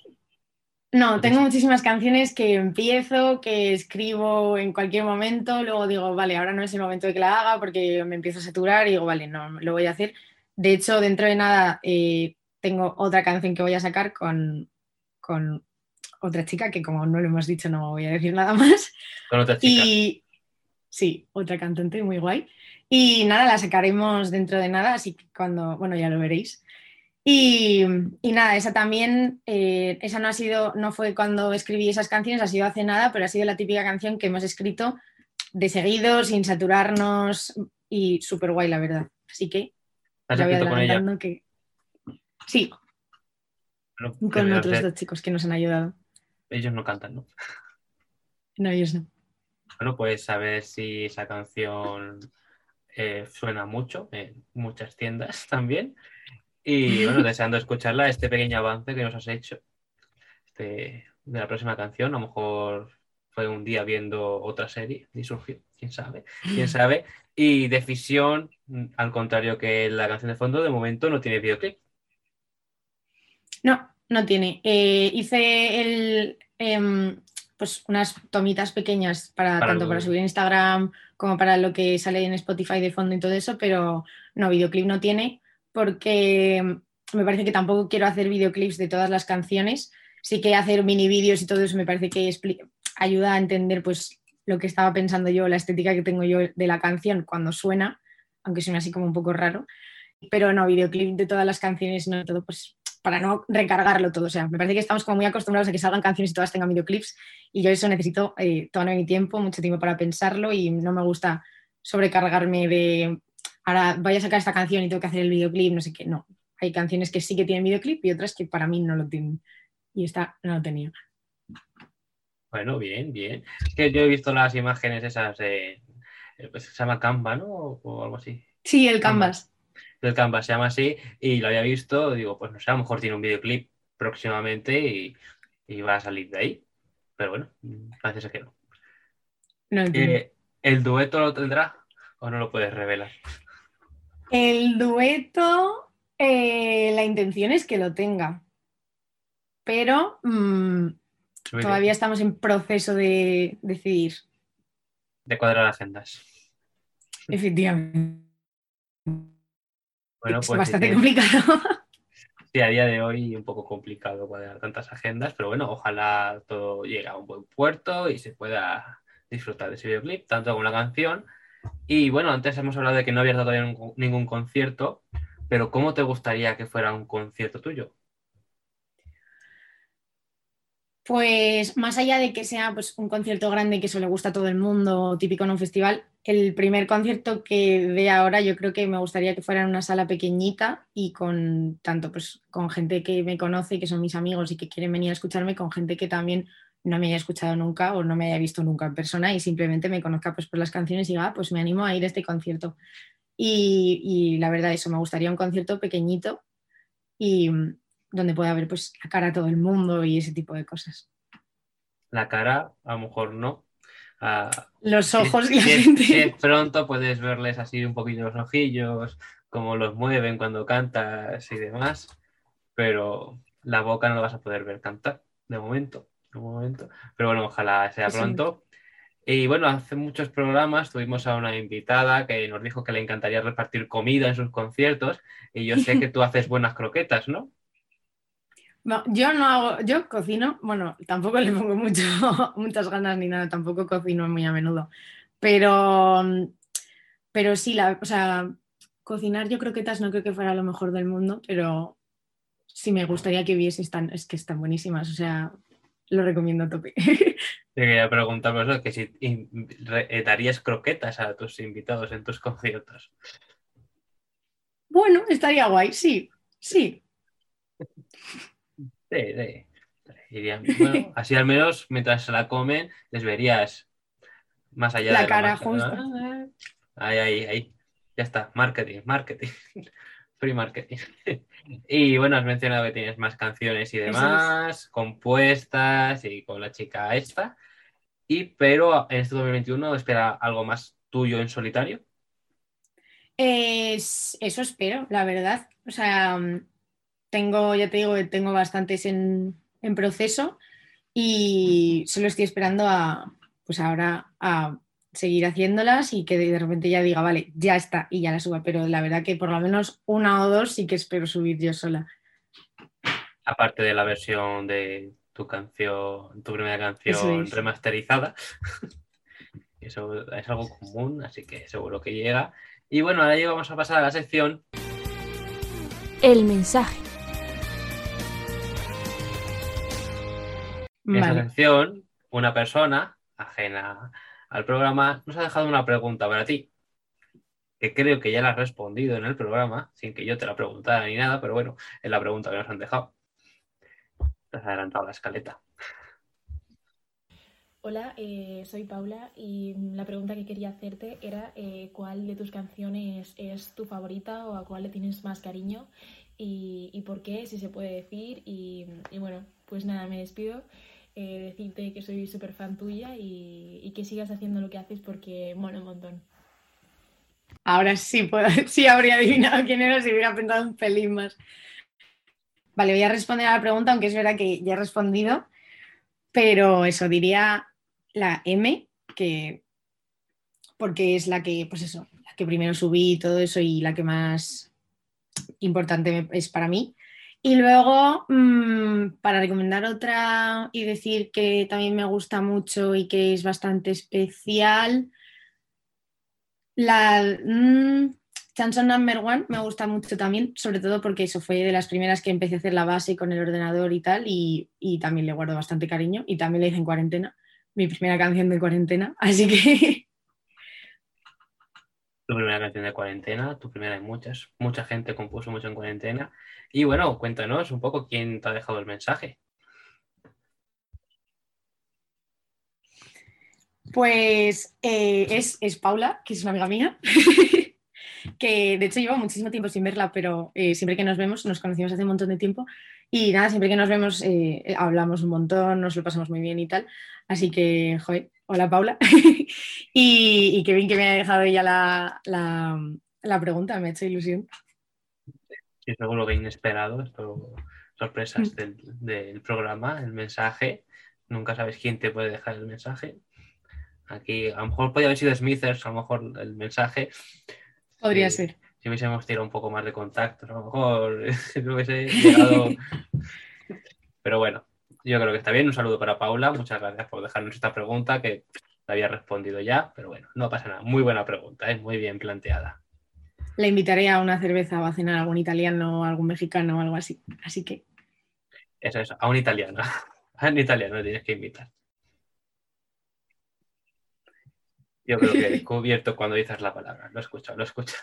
[SPEAKER 3] No, tengo muchísimas canciones que empiezo, que escribo en cualquier momento, luego digo, vale, ahora no es el momento de que la haga porque me empiezo a saturar y digo, vale, no, lo voy a hacer. De hecho, dentro de nada eh, tengo otra canción que voy a sacar con, con otra chica que como no lo hemos dicho no voy a decir nada más.
[SPEAKER 2] Con otra chica.
[SPEAKER 3] Y sí, otra cantante muy guay. Y nada, la sacaremos dentro de nada, así que cuando, bueno, ya lo veréis. Y, y nada, esa también, eh, esa no ha sido, no fue cuando escribí esas canciones, ha sido hace nada, pero ha sido la típica canción que hemos escrito de seguido, sin saturarnos y súper guay, la verdad. Así que
[SPEAKER 2] ¿Has
[SPEAKER 3] voy adelantando que sí, con otros dos chicos que nos han ayudado.
[SPEAKER 2] Ellos no cantan, ¿no?
[SPEAKER 3] No, ellos no.
[SPEAKER 2] Bueno, pues a ver si esa canción eh, suena mucho en muchas tiendas también. Y bueno, deseando escucharla, este pequeño avance que nos has hecho este, de la próxima canción. A lo mejor fue un día viendo otra serie y surgió, quién sabe, quién sabe. Y de Fisión, mm, al contrario que la canción de fondo, de momento no tiene videoclip.
[SPEAKER 3] No, no tiene. Eh, hice el, em, pues unas tomitas pequeñas para,
[SPEAKER 2] Para
[SPEAKER 3] tanto para subir en Instagram como para lo que sale en Spotify de fondo y todo eso, pero no, videoclip no tiene porque me parece que tampoco quiero hacer videoclips de todas las canciones. Sí que hacer mini vídeos y todo eso me parece que ayuda a entender pues lo que estaba pensando yo, la estética que tengo yo de la canción cuando suena, aunque suena así como un poco raro. Pero no, videoclip de todas las canciones, no todo, pues para no recargarlo todo. O sea, me parece que estamos como muy acostumbrados a que salgan canciones y todas tengan videoclips y yo eso necesito eh, tomarme mi tiempo, mucho tiempo para pensarlo y no me gusta sobrecargarme de ahora voy a sacar esta canción y tengo que hacer el videoclip, no sé qué. No, hay canciones que sí que tienen videoclip y otras que para mí no lo tienen. Y esta no lo tenía.
[SPEAKER 2] Bueno, bien, bien. Es que yo he visto las imágenes esas de. eh, pues se llama Canva, ¿no? O, algo así.
[SPEAKER 3] Sí, el canvas.
[SPEAKER 2] El Canva se llama así y lo había visto. Digo, pues no sé, a lo mejor tiene un videoclip próximamente y, y va a salir de ahí. Pero bueno, parece ser que no.
[SPEAKER 3] No.
[SPEAKER 2] Eh, ¿El dueto lo tendrá o no lo puedes revelar?
[SPEAKER 3] El dueto, eh, la intención es que lo tenga, pero mm, todavía estamos en proceso de decidir,
[SPEAKER 2] De cuadrar agendas.
[SPEAKER 3] efectivamente.
[SPEAKER 2] Bueno,
[SPEAKER 3] es
[SPEAKER 2] pues
[SPEAKER 3] bastante
[SPEAKER 2] sí,
[SPEAKER 3] complicado.
[SPEAKER 2] sí, a día de hoy un poco complicado cuadrar tantas agendas, pero bueno, ojalá todo llegue a un buen puerto y se pueda disfrutar de ese videoclip, tanto como la canción. Y bueno, antes hemos hablado de que no habías dado todavía ningún, concierto, pero ¿cómo te gustaría que fuera un concierto tuyo?
[SPEAKER 3] Pues más allá de que sea pues, un concierto grande que eso le gusta a todo el mundo, típico en un festival, el primer concierto que dé ahora yo creo que me gustaría que fuera en una sala pequeñita y con tanto pues con gente que me conoce, que son mis amigos y que quieren venir a escucharme, con gente que también no me haya escuchado nunca o no me haya visto nunca en persona y simplemente me conozca pues por las canciones y diga, ah, pues me animo a ir a este concierto. Y, y la verdad, eso, me gustaría un concierto pequeñito y, donde pueda ver pues la cara a todo el mundo y ese tipo de cosas.
[SPEAKER 2] La cara, a lo mejor no. Ah,
[SPEAKER 3] los ojos y la
[SPEAKER 2] gente. pronto puedes verles así un poquito los ojillos, cómo los mueven cuando cantas y demás, pero la boca no la vas a poder ver cantar de momento, de momento. Pero bueno, ojalá sea pronto. Y bueno, hace muchos programas tuvimos a una invitada que nos dijo que le encantaría repartir comida en sus conciertos y yo sé que tú haces buenas croquetas, ¿no?
[SPEAKER 3] yo no hago, yo cocino, bueno, tampoco le pongo mucho, muchas ganas ni nada, tampoco cocino muy a menudo, pero, pero sí, la, o sea, cocinar yo croquetas no creo que fuera lo mejor del mundo, pero sí me gustaría que viese, están, es que están buenísimas, o sea, lo recomiendo a tope.
[SPEAKER 2] Te quería preguntar por eso, que si eh, darías croquetas a tus invitados en tus conciertos.
[SPEAKER 3] Bueno, estaría guay, sí, sí.
[SPEAKER 2] Sí, sí. así al menos mientras se la comen, les verías más allá
[SPEAKER 3] la
[SPEAKER 2] de
[SPEAKER 3] cara justo.
[SPEAKER 2] Ahí, ahí, ahí. Ya está. Marketing, marketing. Free marketing. y bueno, has mencionado que tienes más canciones y demás, compuestas y con la chica esta. Y pero en este 2021 espera algo más tuyo en solitario.
[SPEAKER 3] eso espero, la verdad. O sea, tengo, ya te digo, tengo bastantes en, proceso y solo estoy esperando a, pues ahora a seguir haciéndolas y que de repente ya diga, vale, ya está y ya la suba, pero la verdad que por lo menos una o dos sí que espero subir yo sola.
[SPEAKER 2] Aparte de la versión de tu canción, tu primera canción remasterizada, eso es algo común, así que seguro que llega. Y bueno, ahora ya vamos a pasar a la sección.
[SPEAKER 1] El mensaje.
[SPEAKER 2] En esa sección, una persona ajena al programa nos ha dejado una pregunta para ti, que creo que ya la has respondido en el programa, sin que yo te la preguntara ni nada, pero bueno, es la pregunta que nos han dejado. Te has adelantado la escaleta.
[SPEAKER 4] Hola, eh, soy Paula y la pregunta que quería hacerte era eh, cuál de tus canciones es tu favorita o a cuál le tienes más cariño y, por qué, si se puede decir. y bueno, pues nada, me despido eh, decirte que soy súper fan tuya y, que sigas haciendo lo que haces porque mola un montón.
[SPEAKER 3] Ahora sí, sí habría adivinado quién era si hubiera pensado un pelín más. Vale, voy a responder a la pregunta, aunque es verdad que ya he respondido, pero eso diría la M, que porque es la que, pues eso, la que primero subí y todo eso y la que más importante es para mí. Y luego, mm, para recomendar otra y decir que también me gusta mucho y que es bastante especial, la mm, Chanson Number One me gusta mucho también, sobre todo porque eso fue de las primeras que empecé a hacer la base con el ordenador y tal, y, y también le guardo bastante cariño y también la hice en cuarentena, mi primera canción de cuarentena, así que...
[SPEAKER 2] Tu primera canción de cuarentena, tu primera de muchas, mucha gente compuso mucho en cuarentena y bueno, cuéntanos un poco quién te ha dejado el mensaje.
[SPEAKER 3] Pues eh, es, Paula, que es una amiga mía, que de hecho llevo muchísimo tiempo sin verla, pero eh, siempre que nos vemos, nos conocimos hace un montón de tiempo y nada, siempre que nos vemos eh, hablamos un montón, nos lo pasamos muy bien y tal. Así que, joder, hola Paula. y, qué bien que me haya dejado ella la, la pregunta, me ha hecho ilusión
[SPEAKER 2] y seguro que inesperado, esto, sorpresas mm. del, programa, el mensaje. Nunca sabes quién te puede dejar el mensaje. Aquí a lo mejor podría haber sido Smithers, a lo mejor el mensaje.
[SPEAKER 3] Podría eh, ser.
[SPEAKER 2] Si hubiésemos tirado un poco más de contacto, a lo mejor hubiese llegado. Pero bueno, yo creo que está bien. Un saludo para Paula. Muchas gracias por dejarnos esta pregunta que la había respondido ya. Pero bueno, no pasa nada. Muy buena pregunta, es ¿eh? muy bien planteada.
[SPEAKER 3] la invitaré a una cerveza o a cenar a algún italiano, algún mexicano o algo así. Así que.
[SPEAKER 2] Eso, eso, a un italiano. A un italiano tienes que invitar. Yo creo que he descubierto cuando dices la palabra. Lo he escuchado, lo he escuchado.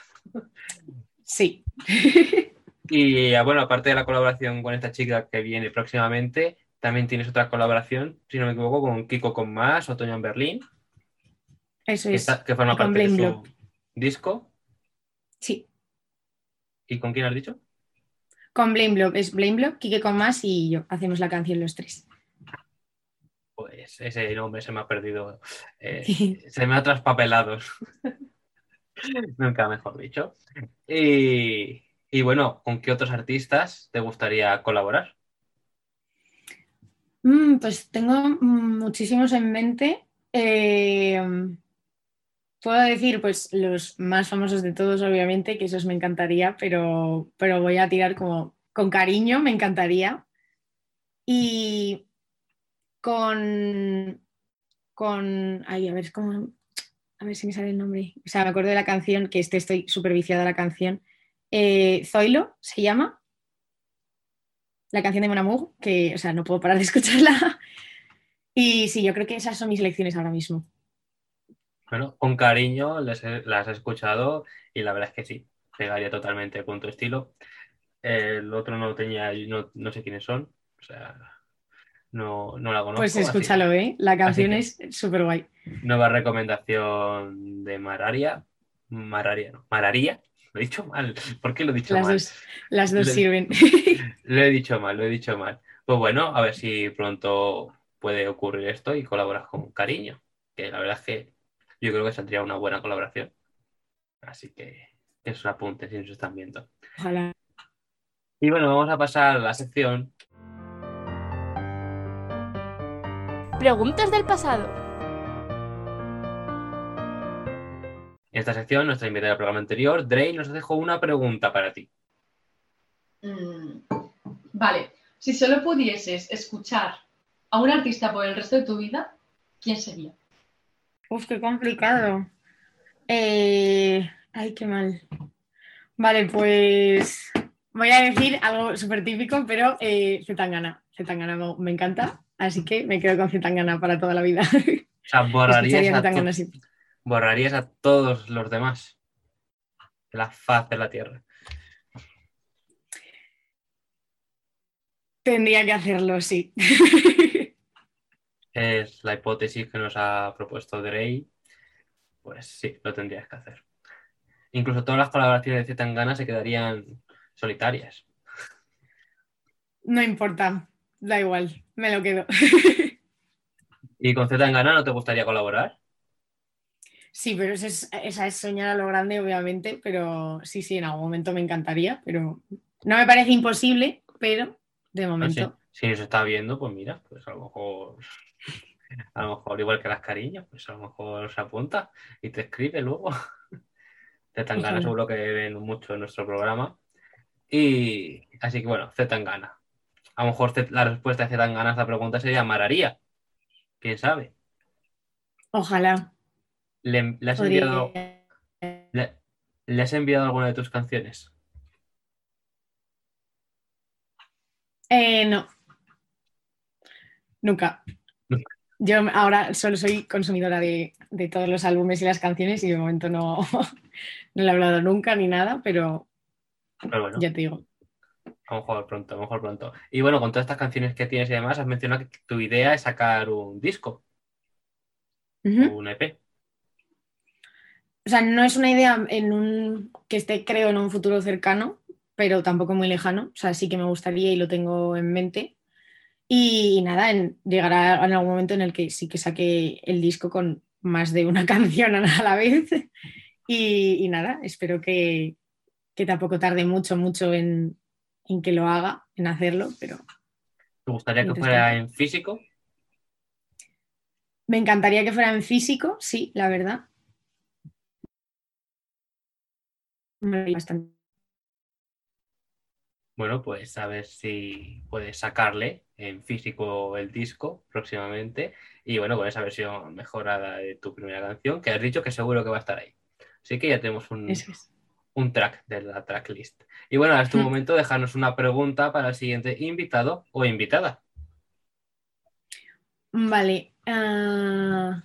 [SPEAKER 3] Sí.
[SPEAKER 2] Y bueno, aparte de la colaboración con esta chica que viene próximamente, también tienes otra colaboración, si no me equivoco, con Kiko con Más, Otoño en Berlín,
[SPEAKER 3] Eso
[SPEAKER 2] que,
[SPEAKER 3] es.
[SPEAKER 2] está- que forma parte de su disco.
[SPEAKER 3] Sí.
[SPEAKER 2] ¿Y con quién has dicho?
[SPEAKER 3] Con Blame. Es Blame Block, Kike con más y yo. Hacemos la canción los tres.
[SPEAKER 2] Pues ese nombre se me ha perdido. eh, se me ha traspapelado. Nunca mejor dicho. Y, y bueno, ¿con qué otros artistas te gustaría colaborar?
[SPEAKER 3] Mm, pues tengo muchísimos en mente. Eh, puedo decir, pues, los más famosos de todos, obviamente, que esos me encantaría, pero, pero voy a tirar como con cariño, me encantaría. Y con, con, ay, a ver, cómo, a ver si me sale el nombre. O sea, me acuerdo de la canción, que este estoy súper viciada la canción. Eh, Zoilo se llama la canción de Mon Amour, que, o sea, no puedo parar de escucharla. Y sí, yo creo que esas son mis elecciones ahora mismo.
[SPEAKER 2] Bueno, con cariño les he- las he escuchado y la verdad es que sí, pegaría totalmente con tu estilo. El otro no tenía, no, no sé quiénes son, o sea, no, no la conozco.
[SPEAKER 3] Pues
[SPEAKER 2] así-
[SPEAKER 3] escúchalo, ¿eh? La canción es súper guay.
[SPEAKER 2] Nueva recomendación de Mararia. Mararia, no, Mararía. Lo he dicho mal. ¿Por qué lo he dicho
[SPEAKER 3] Las
[SPEAKER 2] mal?
[SPEAKER 3] dos, las dos
[SPEAKER 2] Le-
[SPEAKER 3] sirven.
[SPEAKER 2] Lo he dicho mal, lo he dicho mal. Pues bueno, a ver si pronto puede ocurrir esto y colaboras con cariño. Que la verdad es que yo creo que saldría una buena colaboración. Así que es un apunte si nos están viendo.
[SPEAKER 3] Ojalá.
[SPEAKER 2] Y bueno, vamos a pasar a la sección.
[SPEAKER 1] Preguntas del pasado.
[SPEAKER 2] Esta sección, nuestra invitada del programa anterior, Drey, nos dejó una pregunta para ti.
[SPEAKER 5] Mm, Vale, si solo pudieses escuchar a un artista por el resto de tu vida, ¿quién sería?
[SPEAKER 3] Uf, qué complicado. Eh, Ay, qué mal. Vale, pues voy a decir algo súper típico, pero eh, Zetangana. Zetangana me, me encanta, así que me quedo con Zetangana para toda la vida.
[SPEAKER 2] O sea, borrarías a,
[SPEAKER 3] siempre.
[SPEAKER 2] Borrarías a todos los demás de la faz de la tierra.
[SPEAKER 3] Tendría que hacerlo, sí.
[SPEAKER 2] Es la hipótesis que nos ha propuesto Drey. Pues sí, lo tendrías que hacer. Incluso todas las colaboraciones de Zetangana se quedarían solitarias.
[SPEAKER 3] No importa, da igual, me lo quedo.
[SPEAKER 2] ¿Y con Zetangana no te gustaría colaborar?
[SPEAKER 3] Sí, pero eso es- esa es soñar a lo grande, obviamente, pero sí, sí, en algún momento me encantaría, pero no me parece imposible, pero de momento.
[SPEAKER 2] si nos está viendo, pues mira, pues a lo mejor, a lo mejor igual que las cariños, pues a lo mejor se apunta y te escribe luego. Zetangana
[SPEAKER 3] Ojalá.
[SPEAKER 2] seguro que ven mucho en nuestro programa. Y así que bueno, Zetangana. A lo mejor la respuesta de Zetangana a esta pregunta sería Mararía. ¿Quién sabe?
[SPEAKER 3] Ojalá.
[SPEAKER 2] ¿Le, le has
[SPEAKER 3] podría-
[SPEAKER 2] enviado, le- le has enviado alguna de tus canciones?
[SPEAKER 3] Eh, no. Nunca.
[SPEAKER 2] Nunca.
[SPEAKER 3] Yo ahora solo soy consumidora de, de todos los álbumes y las canciones y de momento no, no le he hablado nunca ni nada, pero
[SPEAKER 2] Pero bueno,
[SPEAKER 3] ya te digo.
[SPEAKER 2] a lo mejor pronto, a lo mejor pronto. Y bueno, con todas estas canciones que tienes y demás, has mencionado que tu idea es sacar un disco un EP.
[SPEAKER 3] O sea, no es una idea en un, que esté, creo, en un futuro cercano, pero tampoco muy lejano. O sea, sí que me gustaría y lo tengo en mente. Y, nada, en- llegará en algún momento en el que sí que saque el disco con más de una canción a la vez. Y, y nada, espero que, que tampoco tarde mucho, mucho en, en que lo haga, en hacerlo, pero
[SPEAKER 2] ¿Te gustaría que fuera en físico?
[SPEAKER 3] me encantaría que fuera en físico, sí, la verdad. Bastante.
[SPEAKER 2] Bueno, pues a ver si puedes sacarle en físico el disco próximamente. Y bueno, con esa versión mejorada de tu primera canción, que has dicho que seguro que va a estar ahí. Así que ya tenemos un,
[SPEAKER 3] es.
[SPEAKER 2] un track de la tracklist. Y bueno, ahora es tu momento de dejarnos una pregunta para el siguiente invitado o invitada.
[SPEAKER 3] Vale. ah.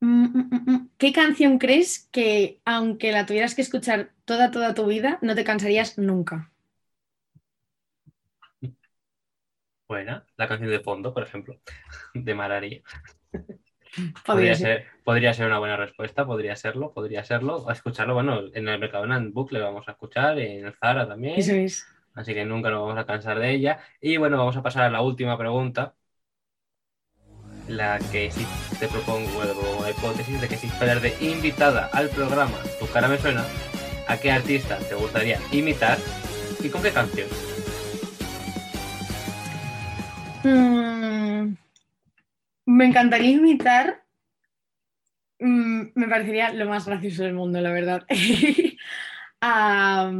[SPEAKER 3] Mm, mm, mm, mm. ¿Qué canción crees que, aunque la tuvieras que escuchar toda, toda tu vida, no te cansarías nunca?
[SPEAKER 2] Buena, la canción de fondo, por ejemplo, de Mararí.
[SPEAKER 3] Podría ser.
[SPEAKER 2] podría ser una buena respuesta, podría serlo, podría serlo. Escucharlo, bueno, en el Mercadona en bucle lo vamos a escuchar, en el Zara también.
[SPEAKER 3] Eso es.
[SPEAKER 2] Así que nunca nos vamos a cansar de ella. Y bueno, vamos a pasar a la última pregunta. La que sí te propongo, bueno, la hipótesis de que si fueras de invitada al programa Tu cara me suena, ¿a qué artista te gustaría imitar y con qué canción?
[SPEAKER 3] Mm, me encantaría imitar. mm, me parecería lo más gracioso del mundo, la verdad. a,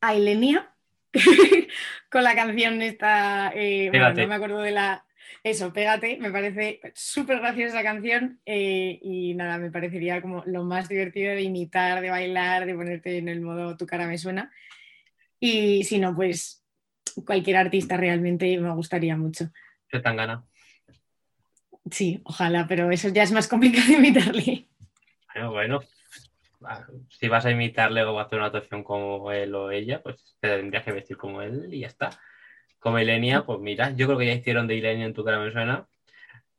[SPEAKER 3] a Ilenia con la canción esta. eh, bueno, no me acuerdo de la. Eso, pégate, me parece súper graciosa canción eh, y nada, me parecería como lo más divertido de imitar, de bailar, de ponerte en el modo tu cara me suena. Y si no, pues cualquier artista realmente me gustaría mucho.
[SPEAKER 2] ¿Qué tan gana?
[SPEAKER 3] Sí, ojalá, pero eso ya es más complicado de imitarle.
[SPEAKER 2] Bueno, bueno. ah, Si vas a imitarle o a hacer una actuación como él o ella, pues te tendrías que vestir como él y ya está. Como Ilenia, pues mira, yo creo que ya hicieron de Ilenia en tu cara me suena,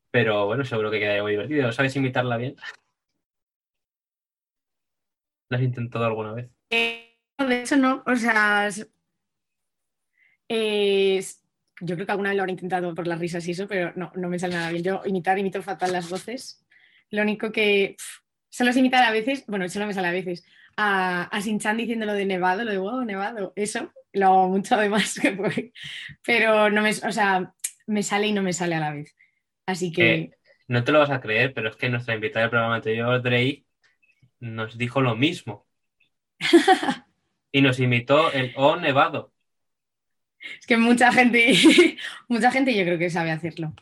[SPEAKER 2] pero bueno, seguro que quedaría muy divertido. ¿Sabes imitarla bien? ¿Lo has intentado alguna vez?
[SPEAKER 3] Eh, de hecho, no, o sea, yo creo que alguna vez lo habré intentado por las risas y eso, pero no, no me sale nada bien. Yo imitar, imito fatal las voces. Lo único que pf, solo sé imitar a veces, bueno, solo me sale a veces, a, a Shin-Chan diciendo lo de nevado, lo de wow, nevado, eso, lo hago mucho además, que fue- pero no me, o sea, me sale y no me sale a la vez. Así que...
[SPEAKER 2] Eh, No te lo vas a creer, pero es que nuestra invitada del programa anterior, Drey, nos dijo lo mismo. Y nos imitó el O nevado.
[SPEAKER 3] Es que mucha gente, mucha gente yo creo que sabe hacerlo.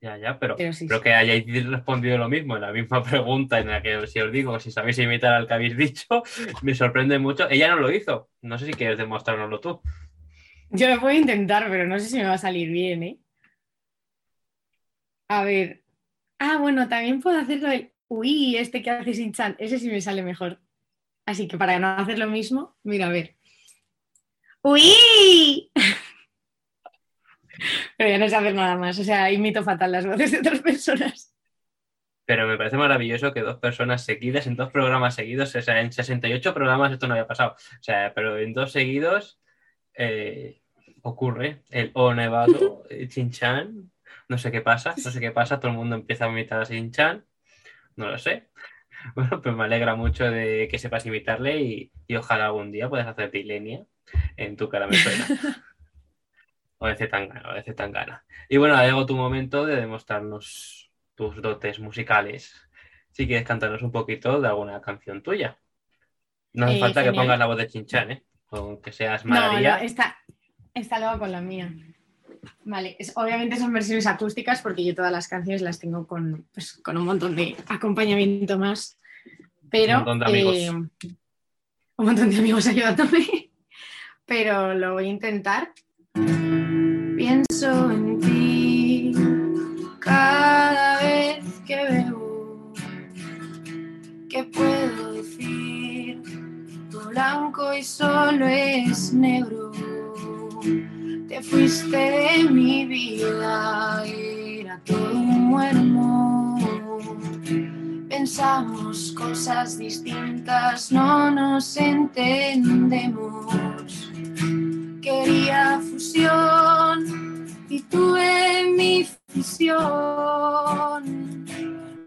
[SPEAKER 2] Ya, ya, pero,
[SPEAKER 3] Pero sí,
[SPEAKER 2] pero
[SPEAKER 3] sí.
[SPEAKER 2] que hayáis respondido lo mismo en la misma pregunta en la que si os digo, si sabéis imitar al que habéis dicho, me sorprende mucho. Ella no lo hizo. No sé si quieres demostrárnoslo tú.
[SPEAKER 3] Yo lo puedo intentar, pero no sé si me va a salir bien, ¿eh? A ver. Ah, bueno, también puedo hacerlo el uy, este que hace sin chan. Ese sí me sale mejor. Así que para no hacer lo mismo, mira, a ver. ¡Uy! Pero ya no sé hacer nada más. O sea, imito fatal las voces de otras personas.
[SPEAKER 2] Pero me parece maravilloso que dos personas seguidas, en dos programas seguidos, o sea, en 68 programas esto no había pasado. O sea, pero en dos seguidos eh, ocurre el O nevado, eh, Chin-Chan, no sé qué pasa, no sé qué pasa, todo el mundo empieza a imitar a Chin-Chan, no lo sé. Bueno, pues me alegra mucho de que sepas imitarle y, y ojalá algún día puedas hacer Dilenia en tu cara me suena. O de Zetangana, o de Zetangana. Y bueno, ahora llegó tu momento de demostrarnos tus dotes musicales. Si quieres cantarnos un poquito de alguna canción tuya. No hace
[SPEAKER 3] Eh,
[SPEAKER 2] falta que pongas la voz de Chinchan, ¿eh? Con que seas
[SPEAKER 3] No, no,
[SPEAKER 2] María.
[SPEAKER 3] está, está luego con la mía. Vale, es- obviamente son versiones acústicas porque yo todas las canciones las tengo con, pues, con un montón de acompañamiento más. Pero.
[SPEAKER 2] Un montón de amigos.
[SPEAKER 3] eh, un montón de amigos ayudándome. Pero lo voy a intentar. Pienso en ti cada vez que veo. ¿Qué puedo decir? Tu blanco y solo es negro. Te fuiste de mi vida, era todo muy hermoso. Pensamos cosas distintas, no nos entendemos. Quería fusión y tuve mi fusión.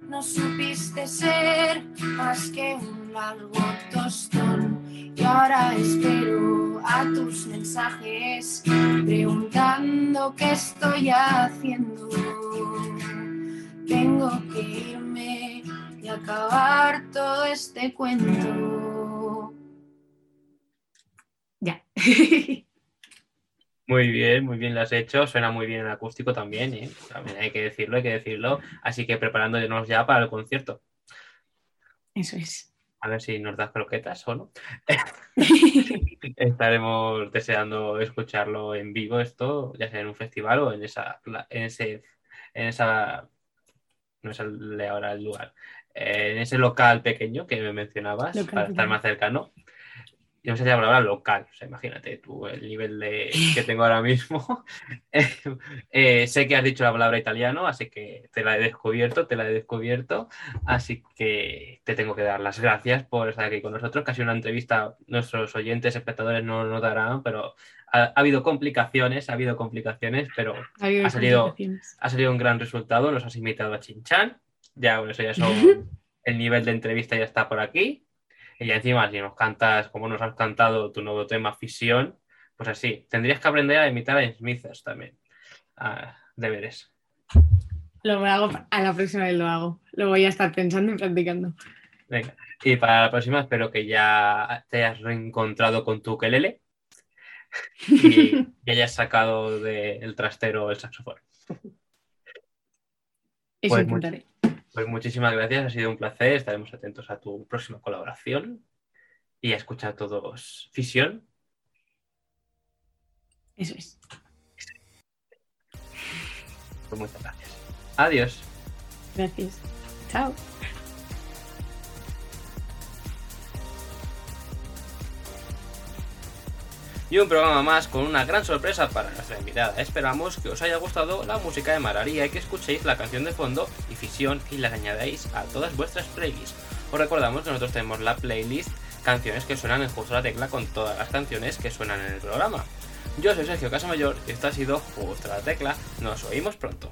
[SPEAKER 3] No supiste ser más que un largo tostón. Y ahora espero a tus mensajes preguntando qué estoy haciendo. Tengo que irme y acabar todo este cuento. Ya.
[SPEAKER 2] Muy bien, muy bien lo has hecho. Suena muy bien en acústico también, ¿eh? También hay que decirlo, hay que decirlo. Así que preparándonos ya para el concierto.
[SPEAKER 3] Eso es.
[SPEAKER 2] A ver si nos das croquetas o no. Estaremos deseando escucharlo en vivo esto, ya sea en un festival o en esa, en ese, en esa, no sale ahora el lugar, en ese local pequeño que me mencionabas
[SPEAKER 3] Local
[SPEAKER 2] para estar más cercano. Yo salía la palabra local, o sea, imagínate tú el nivel de, que tengo ahora mismo. Eh, sé que has dicho la palabra italiano, así que te la he descubierto, te la he descubierto. Así que te tengo que dar las gracias por estar aquí con nosotros. Casi una entrevista, nuestros oyentes, espectadores no lo notarán, pero ha, ha habido complicaciones, ha habido complicaciones, pero
[SPEAKER 3] Ha habido
[SPEAKER 2] Ha salido- ha salido un gran resultado. Nos has invitado a Chinchan. Ya, bueno, eso ya son. El nivel de entrevista ya está por aquí. Y encima, si nos cantas como nos has cantado tu nuevo tema, Fisión, pues así. Tendrías que aprender a imitar a Smithers también. Ah, deberes.
[SPEAKER 3] Lo hago, a la próxima vez lo hago. Lo voy a estar pensando y practicando.
[SPEAKER 2] Venga. Y para la próxima espero que ya te hayas reencontrado con tu ukelele y que hayas sacado del trastero el saxofón.
[SPEAKER 3] Eso
[SPEAKER 2] Pues
[SPEAKER 3] intentaré.
[SPEAKER 2] Pues muchísimas gracias, ha sido un placer. Estaremos atentos a tu próxima colaboración y a escuchar a todos Fisión.
[SPEAKER 3] Eso es.
[SPEAKER 2] Pues muchas gracias. Adiós.
[SPEAKER 3] Gracias. Chao.
[SPEAKER 2] Y un programa más con una gran sorpresa para nuestra invitada. Esperamos que os haya gustado la música de Mararía y que escuchéis la canción de fondo y Fisión y la añadáis a todas vuestras playlists. Os recordamos que nosotros tenemos la playlist canciones que suenan en Justo la Tecla con todas las canciones que suenan en el programa. Yo soy Sergio Casamayor y esto ha sido Justo la Tecla. Nos oímos pronto.